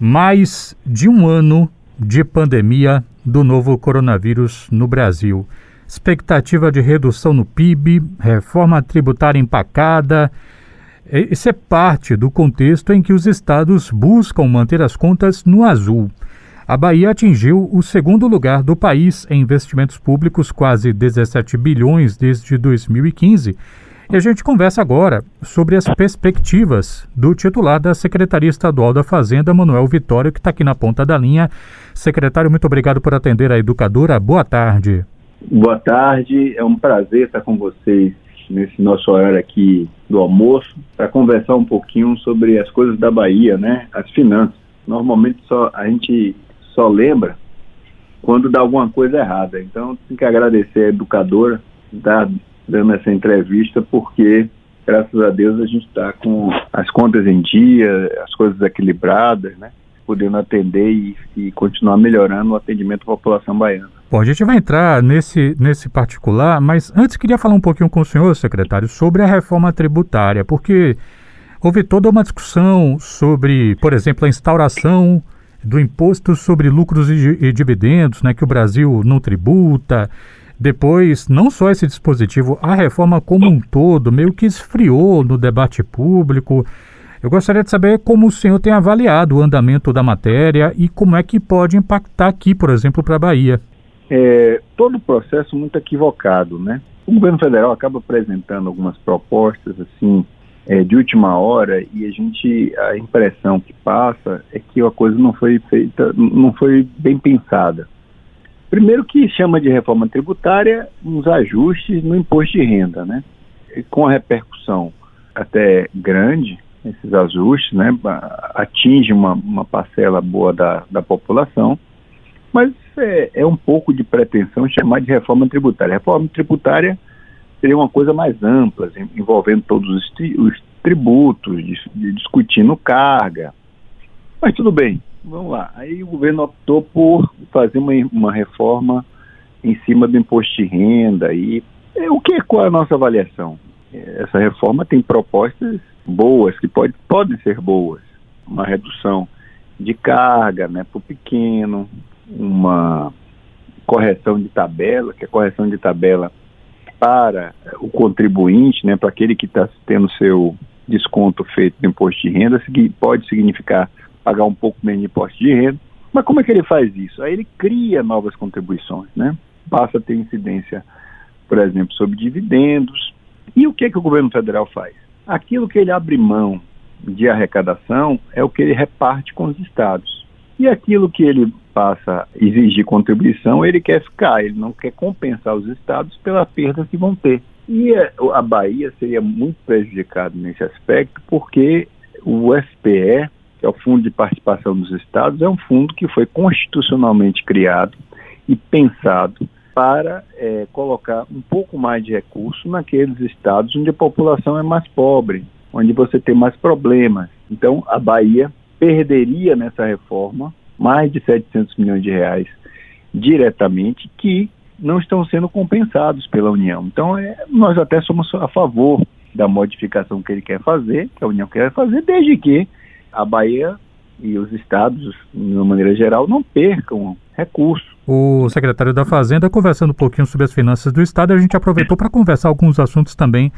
Mais de um ano de pandemia do novo coronavírus no Brasil. Expectativa de redução no PIB, reforma tributária empacada. Isso é parte do contexto em que os estados buscam manter as contas no azul. A Bahia atingiu o segundo lugar do país em investimentos públicos, quase 17 bilhões desde 2015 e a gente conversa agora sobre as perspectivas do titular da Secretaria Estadual da Fazenda, Manuel Vitório, que está aqui na ponta da linha. Secretário, muito obrigado por atender a educadora. Boa tarde. Boa tarde, é um prazer estar com vocês nesse nosso horário aqui do almoço para conversar um pouquinho sobre as coisas da Bahia, né? As finanças. Normalmente só a gente só lembra quando dá alguma coisa errada. Então, tem que agradecer a educadora, dar dando essa entrevista, porque, graças a Deus, a gente está com as contas em dia, as coisas equilibradas, né? podendo atender e, e, continuar melhorando o atendimento à população baiana. Bom, a gente vai entrar nesse, nesse particular, mas antes queria falar um pouquinho com o senhor, secretário, sobre a reforma tributária, porque houve toda uma discussão sobre, por exemplo, a instauração do imposto sobre lucros e, e dividendos, né, que o Brasil não tributa, depois, não só esse dispositivo, a reforma como um todo meio que esfriou no debate público. Eu gostaria de saber como o senhor tem avaliado o andamento da matéria e como é que pode impactar aqui, por exemplo, para a Bahia. É, todo o processo muito equivocado, né? O governo federal acaba apresentando algumas propostas assim é, de última hora e a gente a impressão que passa é que a coisa não foi feita, não foi bem pensada. Primeiro que chama de reforma tributária uns ajustes no imposto de renda, né? E com a repercussão até grande, esses ajustes, né? Atinge uma, uma parcela boa da, da população, mas é, é um pouco de pretensão chamar de reforma tributária. Reforma tributária seria uma coisa mais ampla, envolvendo todos os, os tributos, discutindo carga. Mas tudo bem, vamos lá. Aí o governo optou por fazer uma, uma reforma em cima do imposto de renda. E é, o que qual é a nossa avaliação? Essa reforma tem propostas boas, que pode, podem ser boas. Uma redução de carga né, para o pequeno, uma correção de tabela, que é correção de tabela para o contribuinte, né, para aquele que está tendo seu desconto feito do imposto de renda, pode significar pagar um pouco menos de imposto de renda. Mas como é que ele faz isso? Aí ele cria novas contribuições, né? Passa a ter incidência, por exemplo, sobre dividendos. E o que, é que o governo federal faz? Aquilo que ele abre mão de arrecadação é o que ele reparte com os estados. E aquilo que ele passa a exigir contribuição, ele quer ficar, ele não quer compensar os estados pela perda que vão ter. E a Bahia seria muito prejudicada nesse aspecto, porque o FPE que é o Fundo de Participação dos Estados, é um fundo que foi constitucionalmente criado e pensado para é, colocar um pouco mais de recurso naqueles estados onde a população é mais pobre, onde você tem mais problemas. Então, a Bahia perderia nessa reforma mais de 700 milhões de reais diretamente que não estão sendo compensados pela União. Então, é, nós até somos a favor da modificação que ele quer fazer, que a União quer fazer, desde que a Bahia e os estados, de uma maneira geral, não percam recursos. O secretário da Fazenda, conversando um pouquinho sobre as finanças do Estado, a gente aproveitou para conversar alguns assuntos também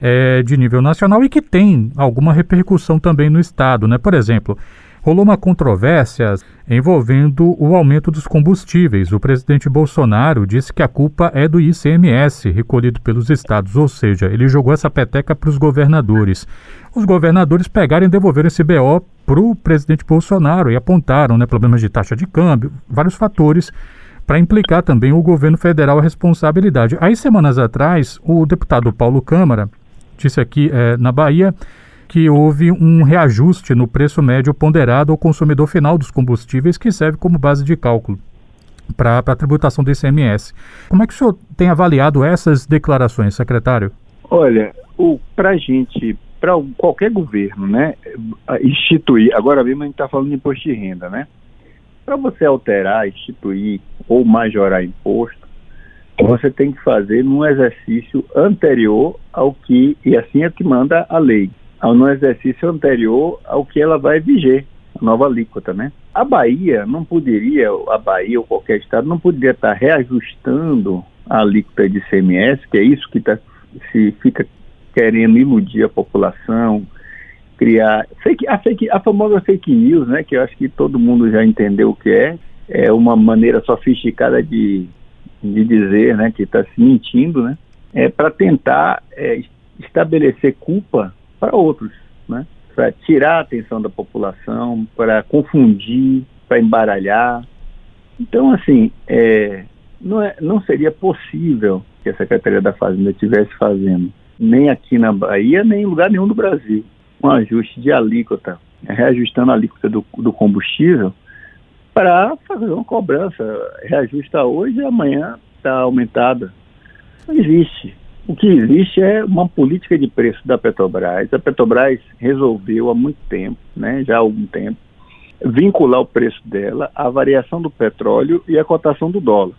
é, de nível nacional e que tem alguma repercussão também no Estado, né? Por exemplo, rolou uma controvérsia envolvendo o aumento dos combustíveis. O presidente Bolsonaro disse que a culpa é do ICMS recolhido pelos estados, ou seja, ele jogou essa peteca para os governadores. Os governadores pegaram e devolveram esse BO para o presidente Bolsonaro e apontaram né, problemas de taxa de câmbio, vários fatores para implicar também o governo federal a responsabilidade. Aí, semanas atrás, o deputado Paulo Câmara disse aqui é, na Bahia que houve um reajuste no preço médio ponderado ao consumidor final dos combustíveis, que serve como base de cálculo para a tributação do ICMS. Como é que o senhor tem avaliado essas declarações, secretário? Olha, para a gente, para qualquer governo, né, instituir, agora mesmo a gente está falando de imposto de renda, né? Para você alterar, instituir ou majorar imposto, você tem que fazer num exercício anterior ao que, e assim é que manda a lei no exercício anterior ao que ela vai viger. a nova alíquota, né? A Bahia não poderia, a Bahia ou qualquer estado não poderia estar reajustando a alíquota de ICMS, que é isso que tá, se fica querendo iludir a população, criar fake, a, fake, a famosa fake news, né? Que eu acho que todo mundo já entendeu o que é. É uma maneira sofisticada de, de dizer, né? Que está se mentindo, né? É para tentar é, estabelecer culpa para outros, né? Para tirar a atenção da população, para confundir, para embaralhar. Então, assim, é, não, é, não seria possível que a Secretaria da Fazenda estivesse fazendo, nem aqui na Bahia, nem em lugar nenhum do Brasil, um ajuste de alíquota, reajustando a alíquota do, do combustível, para fazer uma cobrança. Reajusta hoje e amanhã está aumentada. Não existe. O que existe é uma política de preço da Petrobras. A Petrobras resolveu há muito tempo, né, já há algum tempo, vincular o preço dela à variação do petróleo e à cotação do dólar.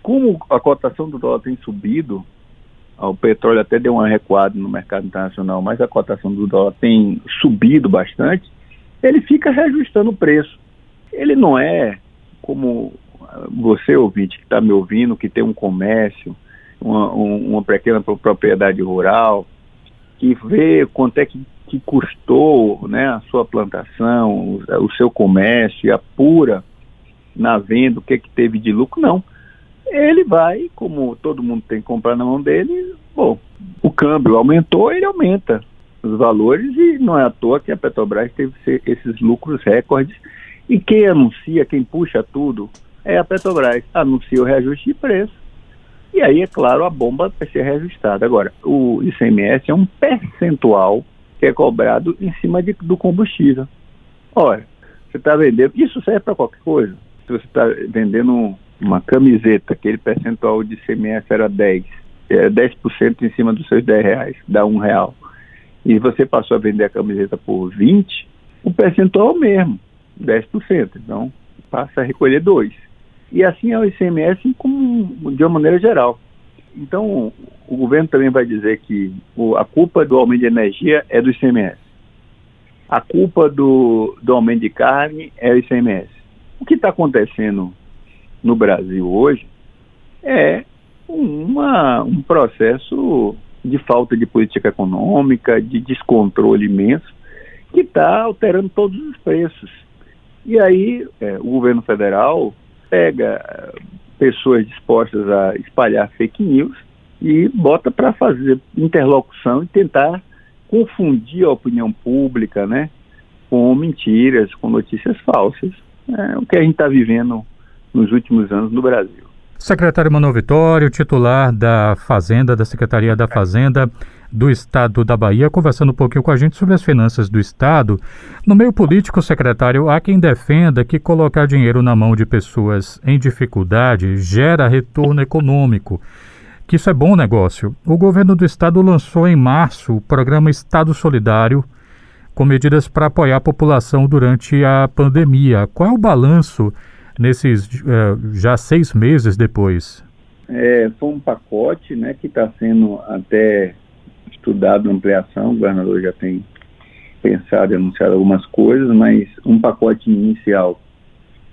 Como a cotação do dólar tem subido, o petróleo até deu uma recuada no mercado internacional, mas a cotação do dólar tem subido bastante, ele fica reajustando o preço. Ele não é como você, ouvinte, que está me ouvindo, que tem um comércio, uma, uma pequena propriedade rural, que vê quanto é que, que custou né, a sua plantação, o, seu comércio, e apura na venda o que, que teve de lucro, não. Ele vai, como todo mundo tem que comprar na mão dele, bom, o câmbio aumentou, ele aumenta os valores e não é à toa que a Petrobras teve esses lucros recordes. E quem anuncia, quem puxa tudo é a Petrobras, anuncia o reajuste de preço e aí, é claro, a bomba vai ser reajustada. Agora, o ICMS é um percentual que é cobrado em cima de, do combustível. Ora, você está vendendo, isso serve para qualquer coisa. Se você está vendendo uma camiseta, aquele percentual de ICMS era 10, é 10% em cima dos seus 10 reais, dá um real. E você passou a vender a camiseta por 20, o percentual é mesmo, 10%. Então, passa a recolher 2. E assim é o ICMS como, de uma maneira geral. Então, o governo também vai dizer que o, a culpa do aumento de energia é do ICMS. A culpa do, do aumento de carne é o ICMS. O que está acontecendo no Brasil hoje é uma, um processo de falta de política econômica, de descontrole imenso, que está alterando todos os preços. E aí, é, o governo federal pega eh, pessoas dispostas a espalhar fake news e bota para fazer interlocução e tentar confundir a opinião pública, né, com mentiras, com notícias falsas. É o que a gente está vivendo nos últimos anos no Brasil. Secretário Manuel Vitório, titular da Fazenda, da Secretaria da Fazenda do Estado da Bahia, conversando um pouquinho com a gente sobre as finanças do Estado. No meio político, secretário, há quem defenda que colocar dinheiro na mão de pessoas em dificuldade gera retorno econômico, que isso é bom negócio. O governo do Estado lançou em março o programa Estado Solidário, com medidas para apoiar a população durante a pandemia. Qual é o balanço nesses uh, já seis meses depois? É, foi um pacote né, que está sendo até estudado ampliação, o governador já tem pensado e anunciado algumas coisas, mas um pacote inicial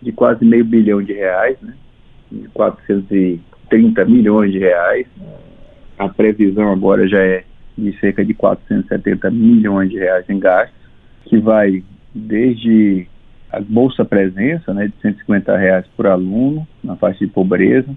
de quase meio bilhão de reais, né, de 430 milhões de reais. A previsão agora já é de cerca de 470 milhões de reais em gastos, que vai desde a Bolsa Presença, né, de 150 reais por aluno, na faixa de pobreza,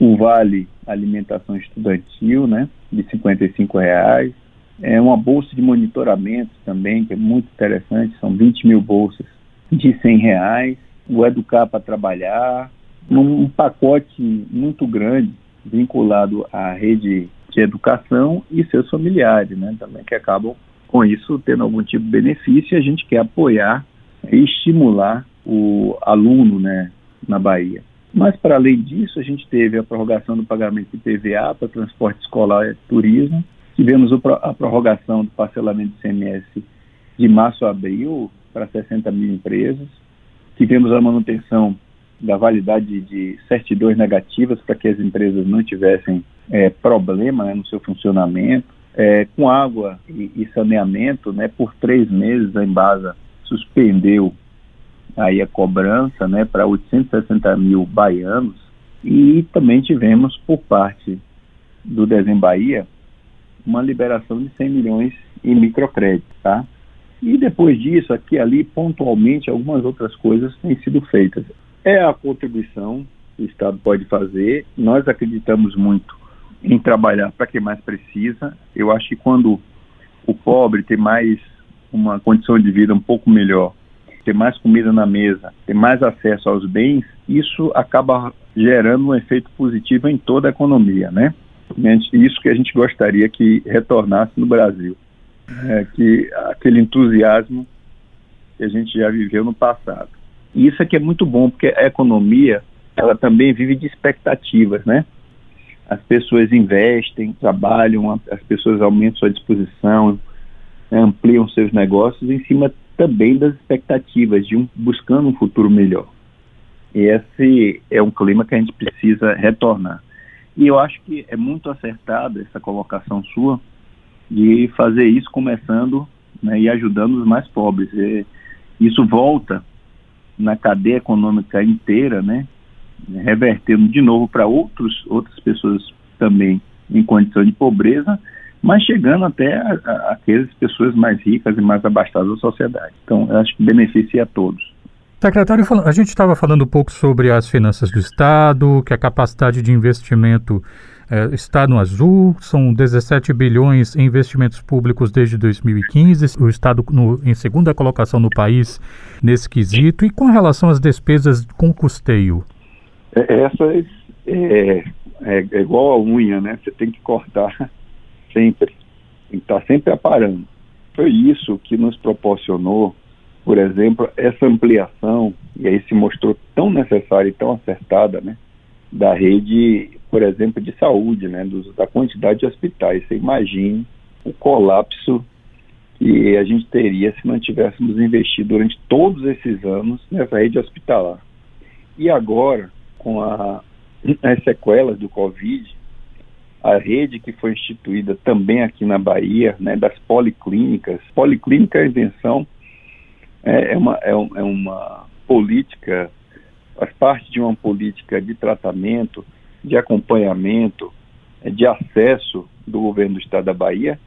o Vale Alimentação Estudantil, né, de 55 reais, é uma bolsa de monitoramento também, que é muito interessante, são 20 mil bolsas de 100 reais, o Educar para Trabalhar, um pacote muito grande vinculado à rede de educação e seus familiares, né, também que acabam com isso tendo algum tipo de benefício e a gente quer apoiar estimular o aluno, né, na Bahia. Mas, para além disso, a gente teve a prorrogação do pagamento de PVA para transporte escolar e turismo, tivemos a prorrogação do parcelamento do CMS de março a abril para 60 mil empresas, tivemos a manutenção da validade de certidões negativas para que as empresas não tivessem é, problema né, no seu funcionamento, é, com água e, e, saneamento, né, por três meses a Embasa suspendeu aí a cobrança né, para 860 mil baianos e também tivemos por parte do Dezem Bahia uma liberação de 100 milhões em microcrédito, tá? E depois disso, aqui e ali, pontualmente, algumas outras coisas têm sido feitas. É a contribuição que o Estado pode fazer. Nós acreditamos muito em trabalhar para quem mais precisa. Eu acho que quando o pobre tem mais uma condição de vida um pouco melhor, ter mais comida na mesa, ter mais acesso aos bens, isso acaba gerando um efeito positivo em toda a economia, né? Isso que a gente gostaria que retornasse no Brasil, é, que aquele entusiasmo que a gente já viveu no passado. E isso aqui é muito bom porque a economia ela também vive de expectativas, né? As pessoas investem, trabalham, as pessoas aumentam sua disposição, ampliam seus negócios em cima também das expectativas de um buscando um futuro melhor. E esse é um clima que a gente precisa retornar. E eu acho que é muito acertada essa colocação sua de fazer isso começando né, e ajudando os mais pobres. E isso volta na cadeia econômica inteira, né, revertendo de novo para outros outras pessoas também em condição de pobreza, mas chegando até a, a, aquelas pessoas mais ricas e mais abastadas da sociedade. Então, acho que beneficia a todos. Secretário, a gente estava falando um pouco sobre as finanças do Estado, que a capacidade de investimento é, está no azul, são 17 bilhões em investimentos públicos desde 2015, o Estado no, em segunda colocação no país nesse quesito. E com relação às despesas com custeio? É, essas é, é, é igual a unha, né? Você tem que cortar sempre, tem que estar sempre aparando. Foi isso que nos proporcionou por exemplo, essa ampliação, e aí se mostrou tão necessária e tão acertada, né, da rede, por exemplo, de saúde, né, dos, da quantidade de hospitais. Você imagine o colapso que a gente teria se não tivéssemos investido durante todos esses anos nessa rede hospitalar. E agora, com a, as sequelas do Covid, a rede que foi instituída também aqui na Bahia, né, das policlínicas, policlínica é invenção é, é, uma, é, é uma política, faz parte de uma política de tratamento, de acompanhamento, é, de acesso do governo do estado da Bahia,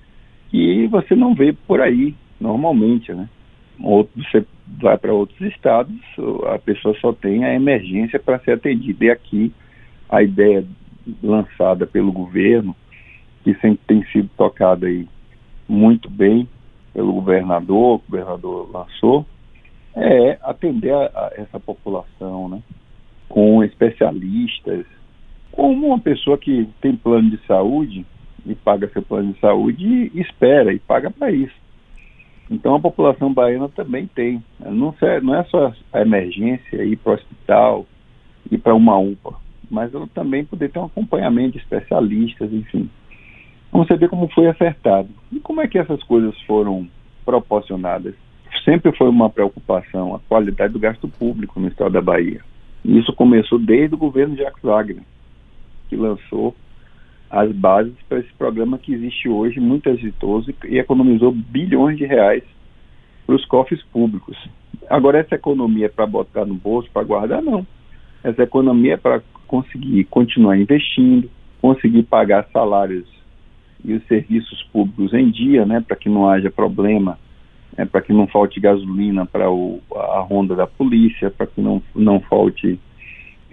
que você não vê por aí normalmente, né? Outro, você vai para outros estados, a pessoa só tem a emergência para ser atendida. E aqui a ideia lançada pelo governo, que sempre tem sido tocada aí muito bem, pelo governador, o governador lançou, é atender a, a essa população, né? Com especialistas, como uma pessoa que tem plano de saúde e paga seu plano de saúde e espera e paga para isso. Então a população baiana também tem. Não, não é só a emergência, ir para o hospital, ir para uma UPA, mas ela também poder ter um acompanhamento de especialistas, enfim. Vamos ver como foi acertado. E como é que essas coisas foram proporcionadas? Sempre foi uma preocupação a qualidade do gasto público no estado da Bahia. E isso começou desde o governo Jacques Wagner, que lançou as bases para esse programa que existe hoje, muito exitoso, e economizou bilhões de reais para os cofres públicos. Agora, essa economia é para botar no bolso, para guardar? Não. Essa economia é para conseguir continuar investindo, conseguir pagar salários e os serviços públicos em dia, né, para que não haja problema, né, para que não falte gasolina para a ronda da polícia, para que não, não falte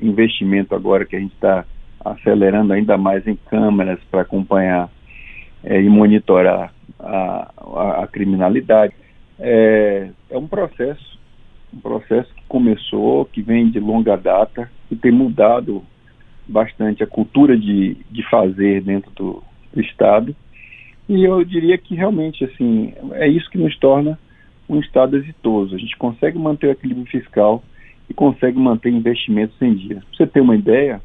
investimento agora que a gente está acelerando ainda mais em câmeras para acompanhar é, e monitorar a, a, a criminalidade. É, é um processo, um processo que começou, que vem de longa data, que tem mudado bastante a cultura de, de fazer dentro do, do Estado. E eu diria que realmente assim é isso que nos torna um Estado exitoso. A gente consegue manter o equilíbrio fiscal e consegue manter investimentos em dia. Para você ter uma ideia,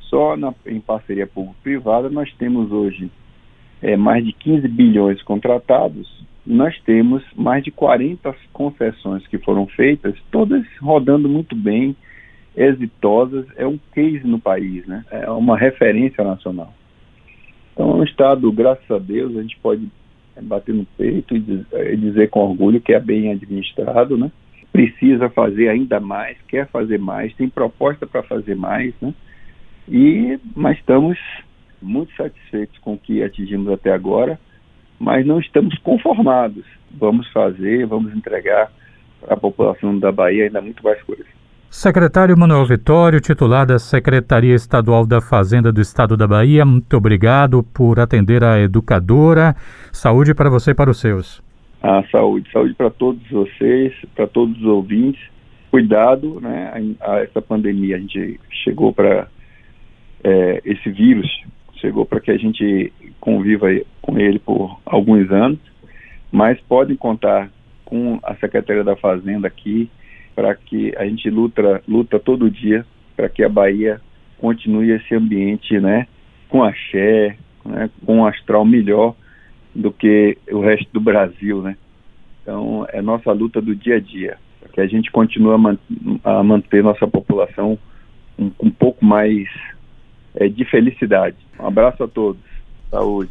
só na, em parceria público-privada nós temos hoje é, mais de 15 bilhões contratados. Nós temos mais de 40 concessões que foram feitas, todas rodando muito bem, exitosas. É um case no país, né? É uma referência nacional. Então, é um Estado, graças a Deus, a gente pode é bater no peito e é, dizer com orgulho que é bem administrado, né? Precisa fazer ainda mais, quer fazer mais, tem proposta para fazer mais, né? E mas estamos muito satisfeitos com o que atingimos até agora, mas não estamos conformados. Vamos fazer, vamos entregar para a população da Bahia ainda muito mais coisas. Secretário Manuel Vitório, titular da Secretaria Estadual da Fazenda do Estado da Bahia, muito obrigado por atender a educadora. Saúde para você e para os seus. A saúde, saúde para todos vocês, para todos os ouvintes. Cuidado, né? A, a essa pandemia a gente chegou para é, esse vírus chegou para que a gente conviva com ele por alguns anos, mas podem contar com a Secretaria da Fazenda aqui para que a gente luta, luta todo dia para que a Bahia continue esse ambiente, né, com axé, né, com um astral melhor do que o resto do Brasil, né. Então, é nossa luta do dia a dia, que a gente continue a, man a manter nossa população um, um pouco mais de felicidade. Um abraço a todos. Saúde.